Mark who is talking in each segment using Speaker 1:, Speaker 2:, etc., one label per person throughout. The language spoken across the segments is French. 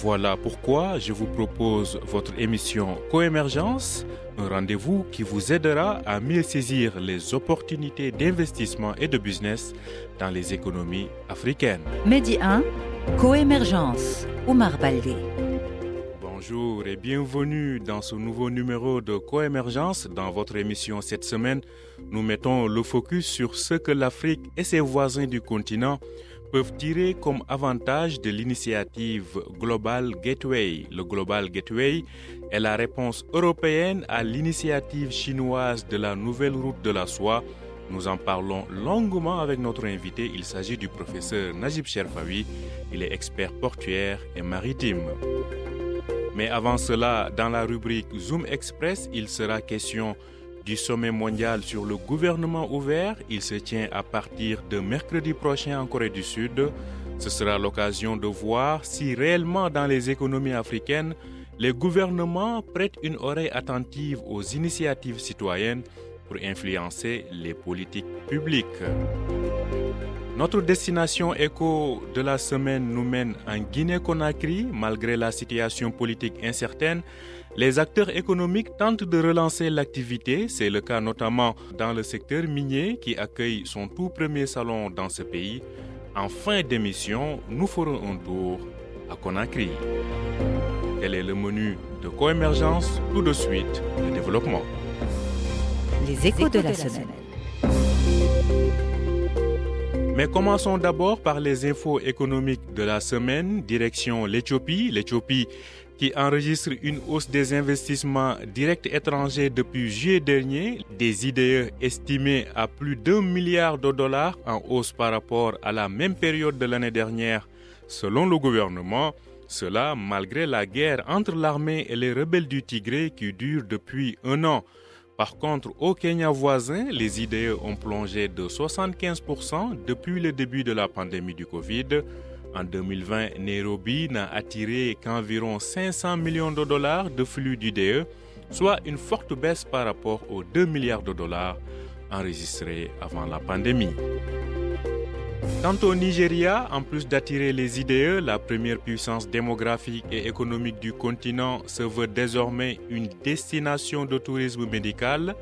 Speaker 1: Voilà pourquoi je vous propose votre émission Coémergence, un rendez-vous qui vous aidera à mieux saisir les opportunités d'investissement et de business dans les économies africaines.
Speaker 2: Medi 1, Coémergence, Omar Baldé.
Speaker 1: Bonjour et bienvenue dans ce nouveau numéro de Coémergence. Dans votre émission cette semaine, nous mettons le focus sur ce que l'Afrique et ses voisins du continent peuvent tirer comme avantage de l'initiative Global Gateway. Le Global Gateway est la réponse européenne à l'initiative chinoise de la nouvelle route de la soie. Nous en parlons longuement avec notre invité. Il s'agit du professeur Najib Sherfawi. Il est expert portuaire et maritime. Mais avant cela, dans la rubrique Zoom Express, il sera question du sommet mondial sur le gouvernement ouvert. Il se tient à partir de mercredi prochain en Corée du Sud. Ce sera l'occasion de voir si réellement dans les économies africaines, les gouvernements prêtent une oreille attentive aux initiatives citoyennes pour influencer les politiques publiques. Notre destination éco de la semaine nous mène en Guinée-Conakry. Malgré la situation politique incertaine, les acteurs économiques tentent de relancer l'activité. C'est le cas notamment dans le secteur minier qui accueille son tout premier salon dans ce pays. En fin d'émission, nous ferons un tour à Conakry. Quel est le menu de coémergence? Tout de suite, le développement.
Speaker 2: Les échos de la semaine.
Speaker 1: Mais commençons d'abord par les infos économiques de la semaine. Direction l'Éthiopie. L'Éthiopie qui enregistre une hausse des investissements directs étrangers depuis juillet dernier, des IDE estimés à plus d'un milliard de dollars en hausse par rapport à la même période de l'année dernière, selon le gouvernement. Cela malgré la guerre entre l'armée et les rebelles du Tigré qui dure depuis un an. Par contre, au Kenya voisin, les IDE ont plongé de 75% depuis le début de la pandémie du Covid. En 2020, Nairobi n'a attiré qu'environ 500 millions de dollars de flux d'IDE, soit une forte baisse par rapport aux 2 milliards de dollars enregistrés avant la pandémie. Quant au Nigeria, en plus d'attirer les IDE, la première puissance démographique et économique du continent se veut désormais une destination de tourisme médical.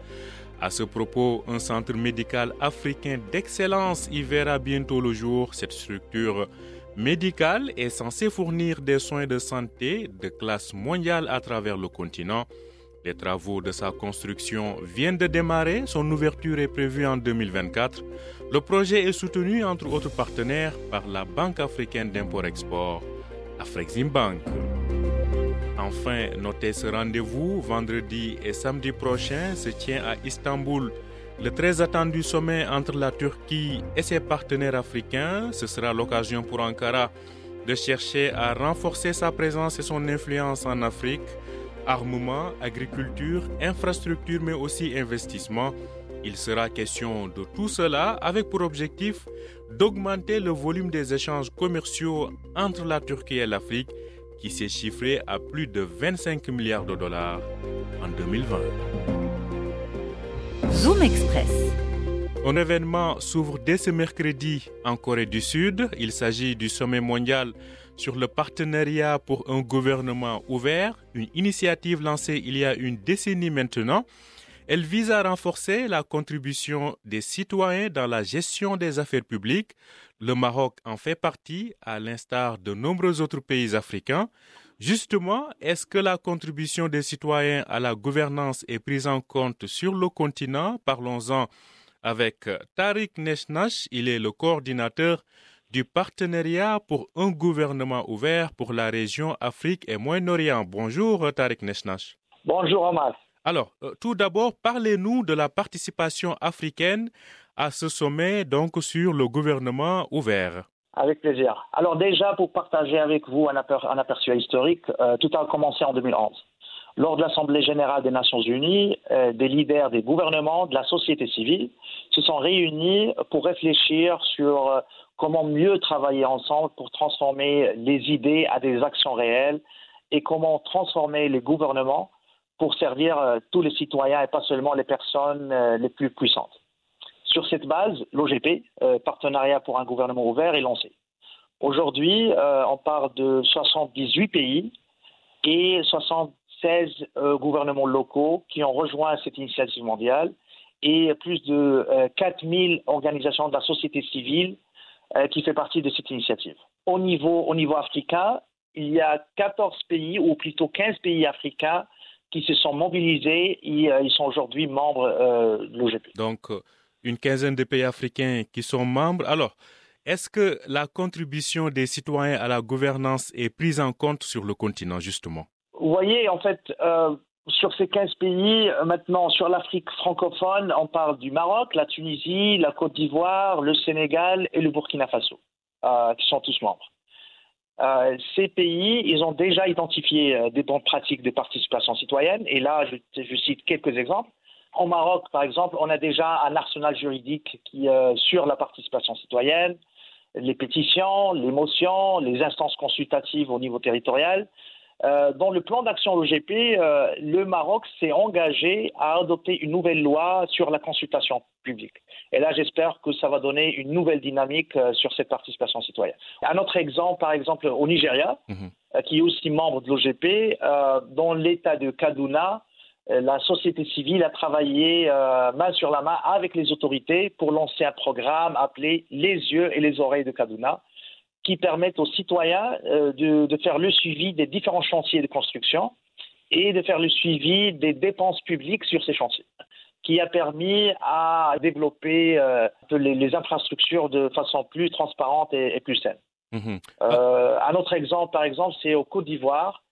Speaker 1: À ce propos, un centre médical africain d'excellence y verra bientôt le jour. Cette structure médicale est censée fournir des soins de santé de classe mondiale à travers le continent. Les travaux de sa construction viennent de démarrer. Son ouverture est prévue en 2024. Le projet est soutenu, entre autres partenaires, par la Banque africaine d'import-export, Afreximbank. Enfin, notez ce rendez-vous vendredi et samedi prochain se tient à Istanbul. Le très attendu sommet entre la Turquie et ses partenaires africains, ce sera l'occasion pour Ankara de chercher à renforcer sa présence et son influence en Afrique, armement, agriculture, infrastructure, mais aussi investissement. Il sera question de tout cela avec pour objectif d'augmenter le volume des échanges commerciaux entre la Turquie et l'Afrique qui s'est chiffré à plus de 25 milliards de dollars en 2020.
Speaker 2: Zoom Express.
Speaker 1: Un événement s'ouvre dès ce mercredi en Corée du Sud. Il s'agit du sommet mondial sur le partenariat pour un gouvernement ouvert, une initiative lancée il y a une décennie maintenant. Elle vise à renforcer la contribution des citoyens dans la gestion des affaires publiques. Le Maroc en fait partie, à l'instar de nombreux autres pays africains. Justement, est-ce que la contribution des citoyens à la gouvernance est prise en compte sur le continent? Parlons-en avec Tariq Neshnash. Il est le coordinateur du partenariat pour un gouvernement ouvert pour la région Afrique et Moyen-Orient. Bonjour Tariq Neshnash.
Speaker 3: Bonjour Omar.
Speaker 1: Alors, euh, tout d'abord, parlez-nous de la participation africaine à ce sommet, donc sur le gouvernement ouvert.
Speaker 3: Avec plaisir. Alors déjà, pour partager avec vous un, aper un aperçu historique, euh, tout a commencé en 2011. lors de l'Assemblée générale des Nations unies, euh, des leaders des gouvernements, de la société civile, se sont réunis pour réfléchir sur euh, comment mieux travailler ensemble pour transformer les idées à des actions réelles et comment transformer les gouvernements pour servir tous les citoyens et pas seulement les personnes les plus puissantes. Sur cette base, l'OGP, Partenariat pour un gouvernement ouvert, est lancé. Aujourd'hui, on parle de 78 pays et 60 16 euh, gouvernements locaux qui ont rejoint cette initiative mondiale et plus de 4000 euh, organisations de la société civile euh, qui font partie de cette initiative. Au niveau, au niveau africain, il y a 14 pays, ou plutôt 15 pays africains, qui se sont mobilisés et ils sont aujourd'hui membres de l'OGP.
Speaker 1: Une quinzaine de pays africains qui sont membres. Alors, est-ce que la contribution des citoyens à la gouvernance est prise en compte sur le continent, justement?
Speaker 3: Vous voyez, en fait, euh, sur ces 15 pays, euh, maintenant, sur l'Afrique francophone, on parle du Maroc, la Tunisie, la Côte d'Ivoire, le Sénégal et le Burkina Faso, euh, qui sont tous membres. ces pays, ils ont déjà identifié des bonnes pratiques de participation citoyenne, et là, je, je, cite quelques exemples. Au Maroc, par exemple, on a déjà un arsenal juridique qui, sur la participation citoyenne, les pétitions, les motions, les instances consultatives au niveau territorial. Euh, dans le plan d'action OGP, euh, le Maroc s'est engagé à adopter une nouvelle loi sur la consultation publique. Et là, j'espère que ça va donner une nouvelle dynamique euh, sur cette participation citoyenne. Un autre exemple, par exemple, au Nigeria, mhm. qui est aussi membre de l'OGP, dans l'État de Kaduna, la société civile a travaillé main sur la main avec les autorités pour lancer un programme appelé Les yeux et les oreilles de Kaduna qui permettent aux citoyens euh, de, faire le suivi des différents chantiers de construction et de faire le suivi des dépenses publiques sur ces chantiers, qui a permis à développer euh, les, infrastructures de façon plus transparente et, plus saine. Mhm. Euh, un autre exemple, par exemple, c'est au Côte d'Ivoire,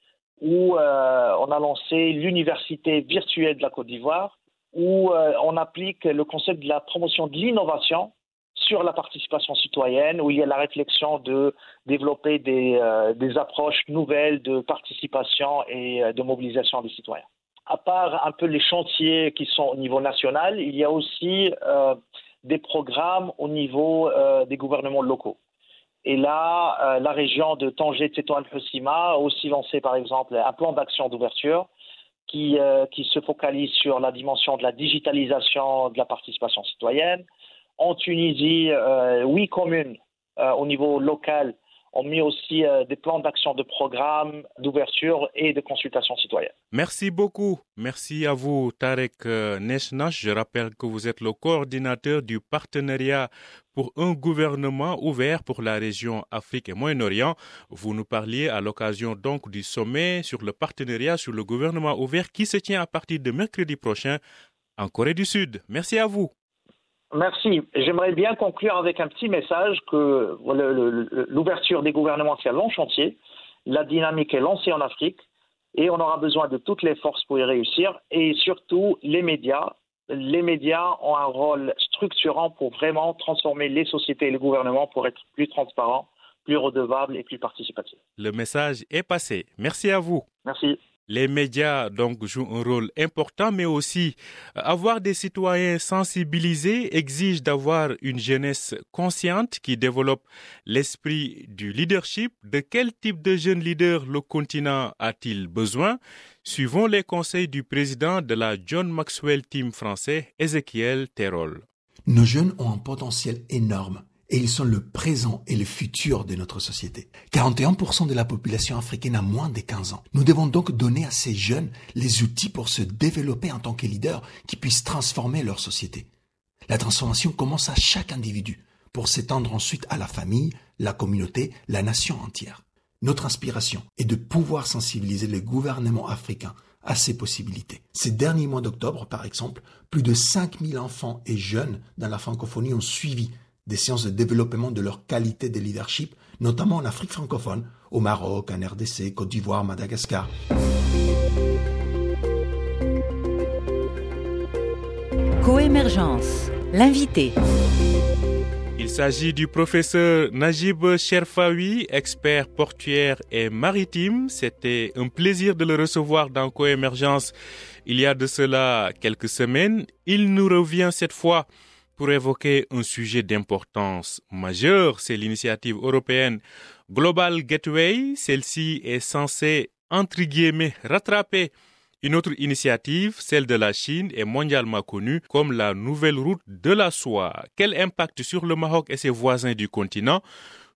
Speaker 3: où on a lancé l'université virtuelle de la Côte d'Ivoire, où on applique le concept de la promotion de l'innovation sur la participation citoyenne, où il y a la réflexion de développer des, euh, des approches nouvelles de participation et euh, de mobilisation des citoyens. À part un peu les chantiers qui sont au niveau national, il y a aussi euh, des programmes au niveau des gouvernements locaux. Et là, la région de Tanger, Tétouan, Hussima a aussi lancé, par exemple, un plan d'action d'ouverture qui, qui se focalise sur la dimension de la digitalisation de la participation citoyenne, en Tunisie, euh, huit communes euh, au niveau local ont mis aussi euh, des plans d'action de programme, d'ouverture et de consultation citoyenne.
Speaker 1: Merci beaucoup. Merci à vous, Tarek Neshnash. Je rappelle que vous êtes le coordinateur du partenariat pour un gouvernement ouvert pour la région Afrique et Moyen-Orient. Vous nous parliez à l'occasion donc du sommet sur le partenariat sur le gouvernement ouvert qui se tient à partir de mercredi prochain en Corée du Sud. Merci à vous.
Speaker 3: Merci. J'aimerais bien conclure avec un petit message que l'ouverture des gouvernements, c'est un long chantier. La dynamique est lancée en Afrique et on aura besoin de toutes les forces pour y réussir et surtout les médias. Les médias ont un rôle structurant pour vraiment transformer les sociétés et les gouvernements pour être plus transparents, plus redevables et plus participatifs.
Speaker 1: Le message est passé. Merci à vous.
Speaker 3: Merci.
Speaker 1: Les médias donc jouent un rôle important, mais aussi euh, avoir des citoyens sensibilisés exige d'avoir une jeunesse consciente qui développe l'esprit du leadership. De quel type de jeune leader le continent a-t-il besoin? Suivons les conseils du président de la John Maxwell Team français, Ezekiel Terrol.
Speaker 4: Nos jeunes ont un potentiel énorme et ils sont le présent et le futur de notre société. 41% de la population africaine a moins de 15 ans. Nous devons donc donner à ces jeunes les outils pour se développer en tant que leaders qui puissent transformer leur société. La transformation commence à chaque individu pour s'étendre ensuite à la famille, la communauté, la nation entière. Notre inspiration est de pouvoir sensibiliser les gouvernements africains à ces possibilités. Ces derniers mois d'octobre, par exemple, plus de 5000 enfants et jeunes dans la francophonie ont suivi des séances de développement de leur qualité de leadership, notamment en Afrique francophone, au Maroc, en RDC, Côte d'Ivoire, Madagascar.
Speaker 2: Coémergence, l'invité.
Speaker 1: Il s'agit du professeur Najib Sherfawi, expert portuaire et maritime. C'était un plaisir de le recevoir dans Coémergence il y a de cela quelques semaines. Il nous revient cette fois pour évoquer un sujet d'importance majeure, c'est l'initiative européenne Global Gateway. Celle-ci est censée, entre guillemets, rattraper une autre initiative, celle de la Chine, est mondialement connue comme la nouvelle route de la soie. Quel impact sur le Maroc et ses voisins du continent?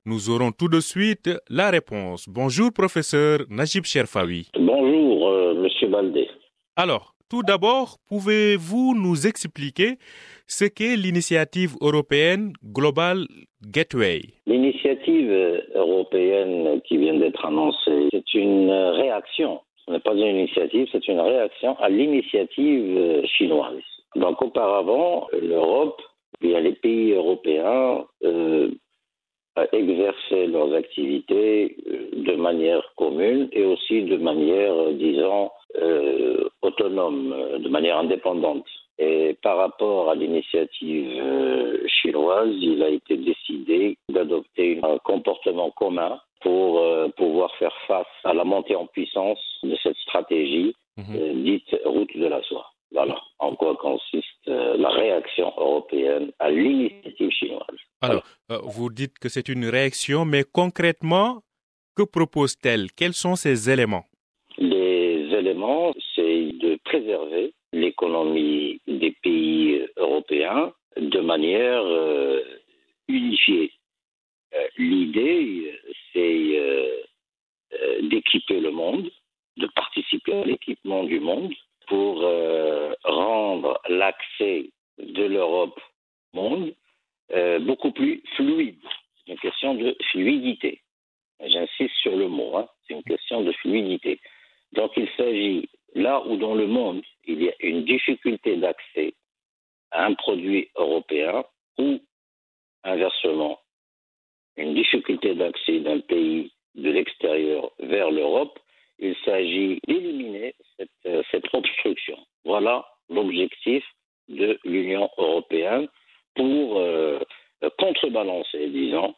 Speaker 1: Nous aurons tout de suite la réponse. Bonjour, professeur Najib Sherfawi.
Speaker 5: Bonjour, euh, monsieur Baldé.
Speaker 1: Alors, tout d'abord, pouvez-vous nous expliquer ce qu'est l'initiative européenne Global Gateway?
Speaker 5: L'initiative européenne qui vient d'être annoncée, c'est une réaction ce n'est pas une initiative, c'est une réaction à l'initiative euh, chinoise. Donc auparavant, l'Europe, bien les pays européens, euh, exerçaient leurs activités euh, de manière commune et aussi de manière, euh, disons, autonome, de manière indépendante. Et par rapport à l'initiative chinoise, il a été décidé d'adopter un comportement commun pour euh, pouvoir faire face à la montée en puissance de cette stratégie mhm. euh, dite route de la soie. Voilà en quoi consiste euh, la réaction européenne à l'initiative chinoise?
Speaker 1: Alors, vous dites que c'est une réaction, mais concrètement, que propose-t-elle? Quels sont ces éléments?
Speaker 5: Les éléments, c'est de préserver l'économie des pays européens de manière unifiée. L'idée, c'est euh, euh, d'équiper le monde, de participer à l'équipement du monde pour euh, rendre l'accès de l'Europe au monde beaucoup plus fluide. C'est une question de fluidité. J'insiste sur le mot, hein. c'est une question de fluidité. Donc il s'agit, là où dans le monde il y a une difficulté d'accès à un produit européen ou inversement une difficulté d'accès d'un pays de l'extérieur vers l'Europe, il s'agit d'éliminer cette, euh, obstruction. Voilà l'objectif de l'Union européenne pour euh, contrebalancer, disons,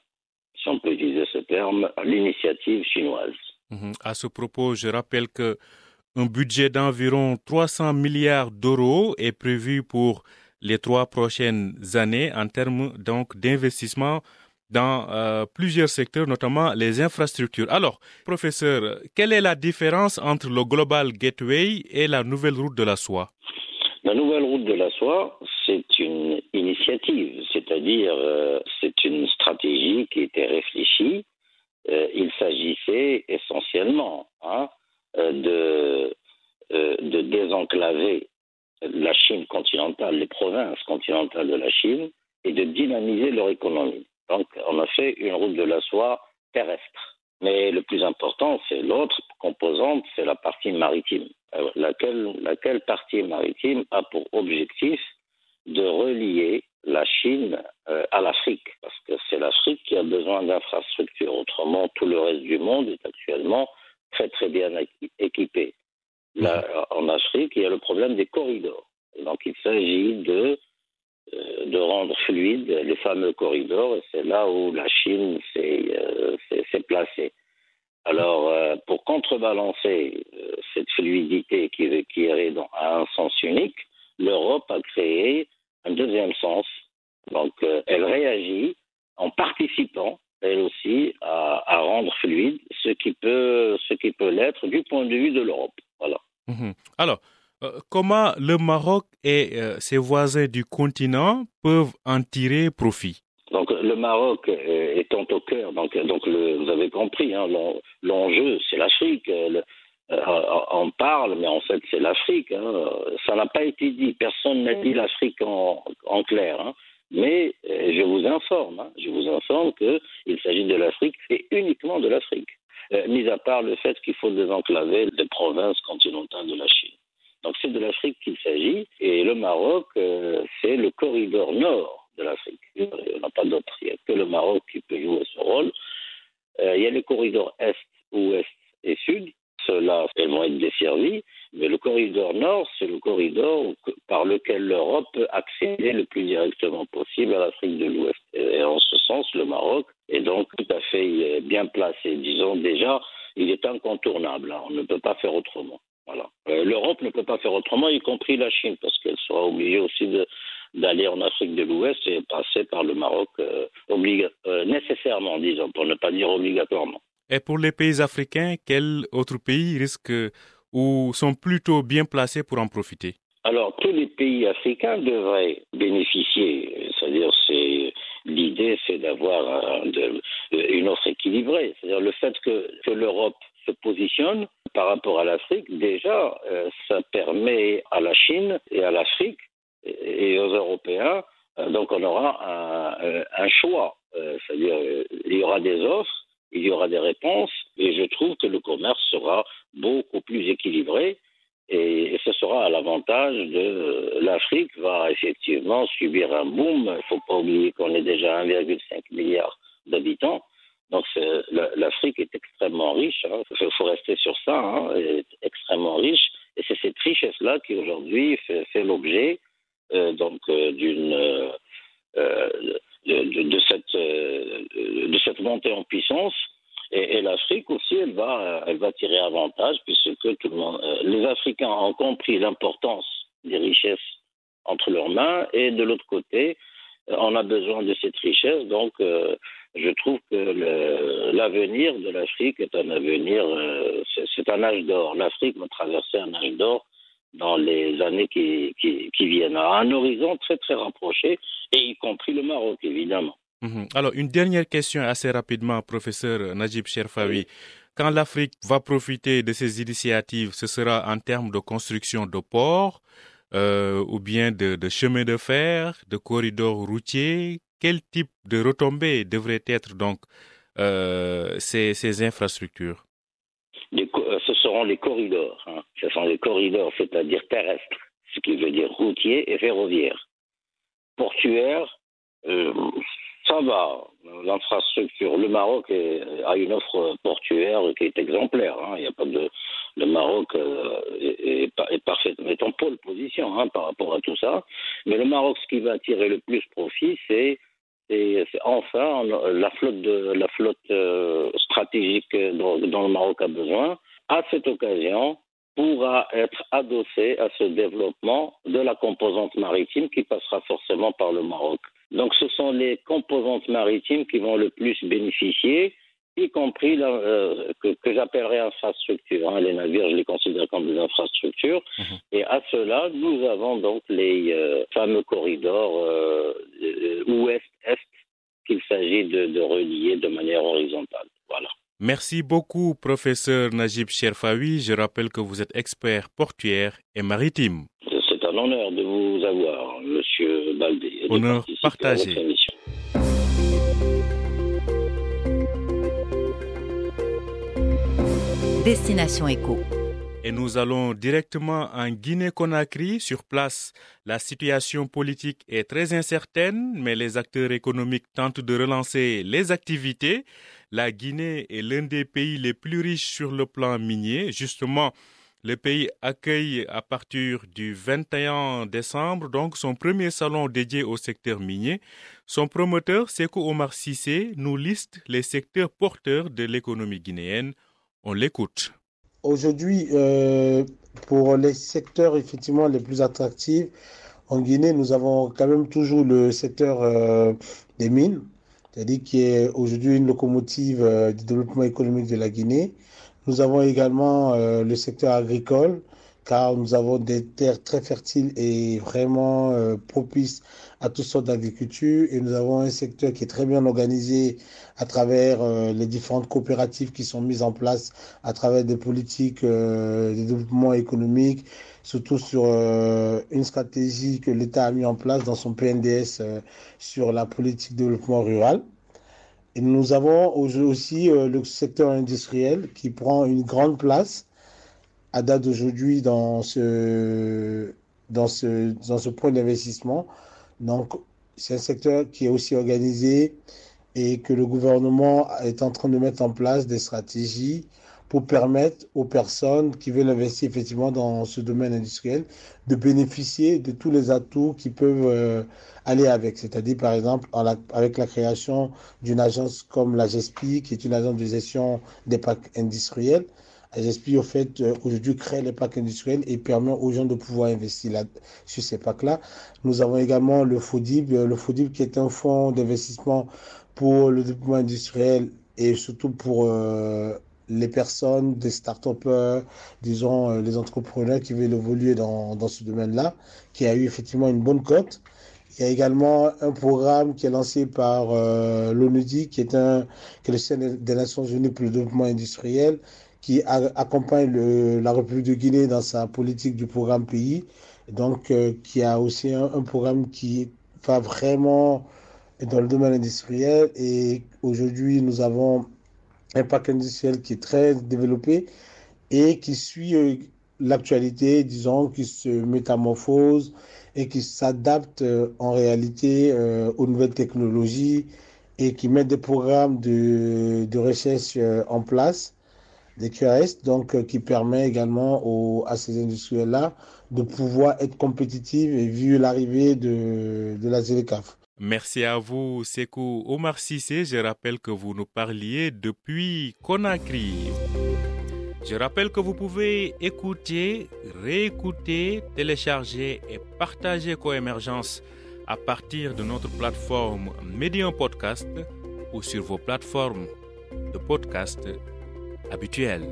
Speaker 5: si on peut utiliser ce terme, l'initiative chinoise.
Speaker 1: Mhm. À ce propos, je rappelle que un budget d'environ 300 milliards d'euros est prévu pour les trois prochaines années en termes donc d'investissement dans euh, plusieurs secteurs, notamment les infrastructures. Alors, professeur, quelle est la différence entre le Global Gateway et la nouvelle route de la soie?
Speaker 5: La nouvelle route de la soie, c'est une initiative, c'est-à-dire euh, c'est une stratégie qui était réfléchie. Euh, il s'agissait essentiellement hein, de, de désenclaver la Chine continentale, les provinces continentales de la Chine, et de dynamiser leur économie. Donc, on a fait une route de la soie terrestre. Mais le plus important, c'est l'autre composante, c'est la partie maritime. Euh, laquelle, laquelle partie maritime a pour objectif de relier la Chine euh, à l'Afrique, parce que c'est l'Afrique qui a besoin d'infrastructures. Autrement, tout le reste du monde est actuellement très très bien équipé. Là, en Afrique, il y a le problème des corridors. Donc, il s'agit de de rendre fluide les fameux corridors, et c'est là où la Chine s'est euh, placée. Alors, euh, pour contrebalancer cette fluidité qui, qui irait dans, un sens unique, l'Europe a créé un deuxième sens. Donc, elle réagit en participant, elle aussi, à, rendre fluide ce qui peut, peut l'être du point de vue de l'Europe. Voilà.
Speaker 1: Mhm. Alors, euh, comment le Maroc et euh, ses voisins du continent peuvent en tirer profit?
Speaker 5: Donc le Maroc étant au cœur, donc, donc vous avez compris, hein, l'enjeu c'est l'Afrique. Euh, on parle, mais en fait c'est l'Afrique. Hein. Ça n'a pas été dit, personne n'a dit l'Afrique en, clair. Hein. Mais je vous informe, je vous informe qu'il s'agit de l'Afrique et uniquement de l'Afrique, mis à part le fait qu'il faut désenclaver les provinces continentales de la Chine. Donc c'est de l'Afrique qu'il s'agit. Et le Maroc, euh, c'est le corridor nord de l'Afrique. Il n'y en a pas d'autre. Il n'y a que le Maroc qui peut jouer ce rôle. Euh, il y a les corridors est, ouest et sud. Ceux-là, elles vont être desservis. Mais le corridor nord, c'est le corridor par lequel l'Europe peut accéder le plus directement possible à l'Afrique de l'Ouest. Et en ce sens, le Maroc est donc tout à fait bien placé. Disons déjà, il est incontournable. Hein. On ne peut pas faire autrement. Voilà. Euh, L'Europe ne peut pas faire autrement, y compris la Chine, parce qu'elle sera obligée aussi d'aller en Afrique de l'Ouest et passer par le Maroc euh, euh, nécessairement, disons, pour ne pas dire obligatoirement.
Speaker 1: Et pour les pays africains, quels autres pays risquent ou sont plutôt bien placés pour en profiter?
Speaker 5: Alors, tous les pays africains devraient bénéficier, c'est-à-dire c'est l'idée, c'est d'avoir une offre équilibrée, c'est-à-dire le fait que, que l'Europe se positionne par rapport à l'Afrique, déjà, euh, ça permet à la Chine et à l'Afrique et, aux Européens, euh, donc on aura un, un choix, euh, c'est-à-dire il y aura des offres, il y aura des réponses, et je trouve que le commerce sera beaucoup plus équilibré et ce sera à l'avantage de l'Afrique va effectivement subir un boom. Il ne faut pas oublier qu'on est déjà 1,5 milliard d'habitants. Donc l'Afrique est extrêmement riche. Il hein. faut rester sur ça. Hein, est extrêmement riche. Et c'est cette richesse-là qui aujourd'hui fait, l'objet donc de, cette montée en puissance et, l'Afrique aussi, elle va, tirer avantage puisque euh, les Africains ont compris l'importance des richesses entre leurs mains et de l'autre côté, on a besoin de cette richesse. Donc, euh, je trouve que l'avenir de l'Afrique est un avenir, euh, c'est un âge d'or. L'Afrique va traverser un âge d'or dans les années qui, qui, qui, viennent, à un horizon très très rapproché, et y compris le Maroc, évidemment.
Speaker 1: Mhm. Alors, une dernière question assez rapidement, professeur Najib Sherfawi. Quand l'Afrique va profiter de ces initiatives, ce sera en termes de construction de ports euh, ou bien de, de chemins de fer, de corridors routiers. Quel type de retombées devraient être donc euh, ces, ces, infrastructures?
Speaker 5: Euh, Ce seront les corridors. Hein. Ce sont les corridors, c'est-à-dire terrestres, ce qui veut dire routiers et ferroviaires. Portuaires, euh, ça va. L'infrastructure, le Maroc a une offre portuaire qui est exemplaire. Hein. Il y a pas de, le Maroc euh, est, est, parfaitement est en pole position hein, par rapport à tout ça. Mais le Maroc, ce qui va tirer le plus profit, c'est enfin la flotte de la flotte euh, stratégique dont, le Maroc a besoin. À cette occasion, pourra être adossé à ce développement de la composante maritime qui passera forcément par le Maroc. Donc ce sont les composantes maritimes qui vont le plus bénéficier, y compris la, euh, que, que j'appellerais infrastructure. Hein. Les navires, je les considère comme des infrastructures. Mmh. Et à cela, nous avons donc les euh, fameux corridors euh, ouest-est qu'il s'agit de, de relier de manière horizontale. Voilà.
Speaker 1: Merci beaucoup, professeur Najib Sherfawi. Je rappelle que vous êtes expert portuaire et maritime.
Speaker 5: C'est un honneur de vous avoir, monsieur Baldé.
Speaker 1: Honneur partagé.
Speaker 2: Destination Éco.
Speaker 1: Et nous allons directement en Guinée-Conakry. Sur place, la situation politique est très incertaine, mais les acteurs économiques tentent de relancer les activités. La Guinée est l'un des pays les plus riches sur le plan minier. Justement, le pays accueille à partir du 21 décembre donc son premier salon dédié au secteur minier. Son promoteur, Seko Omar Sissé, nous liste les secteurs porteurs de l'économie guinéenne. On l'écoute.
Speaker 6: Aujourd'hui, euh, pour les secteurs effectivement les plus attractifs, en Guinée, nous avons quand même toujours le secteur euh, des mines, c'est-à-dire qui est aujourd'hui une locomotive euh, du développement économique de la Guinée. Nous avons également euh, le secteur agricole, car nous avons des terres très fertiles et vraiment euh, propices à toutes sortes d'agriculture. Et nous avons un secteur qui est très bien organisé à travers euh, les différentes coopératives qui sont mises en place à travers des politiques de développement économique, surtout sur une stratégie que l'État a mis en place dans son PNDS sur la politique de développement rural. Nous avons aussi euh, le secteur industriel qui prend une grande place à date d'aujourd'hui dans ce, dans, ce, dans ce point d'investissement. Donc, c'est un secteur qui est aussi organisé et que le gouvernement est en train de mettre en place des stratégies pour permettre aux personnes qui veulent investir effectivement dans ce domaine industriel de bénéficier de tous les atouts qui peuvent euh, aller avec. C'est-à-dire, par exemple, avec la création d'une agence comme la GESPI, qui est une agence de gestion des parcs industriels. La GESPI, au fait, euh, aujourd'hui, crée les parcs industriels et permet aux gens de pouvoir investir là, sur ces parcs-là. Nous avons également le FODIB, le FODIB qui est un fonds d'investissement pour le développement industriel et surtout pour euh, les personnes, des start-upers, disons euh, les entrepreneurs qui veulent évoluer dans, dans ce domaine-là, qui a eu effectivement une bonne cote. Il y a également un programme qui est lancé par euh, l'ONUDI, qui est un qui le Centre des Nations Unies pour le développement industriel, qui accompagne la République de Guinée dans sa politique du programme pays. Donc, euh, qui a aussi un, programme qui va vraiment dans le domaine industriel. Et aujourd'hui, nous avons un parc industriel qui est très développé et qui suit euh, l'actualité, disons, qui se métamorphose et qui s'adapte euh, en réalité euh, aux nouvelles technologies et qui met des programmes de, recherche en place, des QRS, donc qui permet également aux, à ces industriels-là de pouvoir être compétitifs et vu l'arrivée de, de la ZLECAF.
Speaker 1: Merci à vous, Sekou Omar Sissé. Je rappelle que vous nous parliez depuis Conakry. Je rappelle que vous pouvez écouter, réécouter, télécharger et partager Coémergence à partir de notre plateforme Medium Podcast ou sur vos plateformes de podcast habituelles.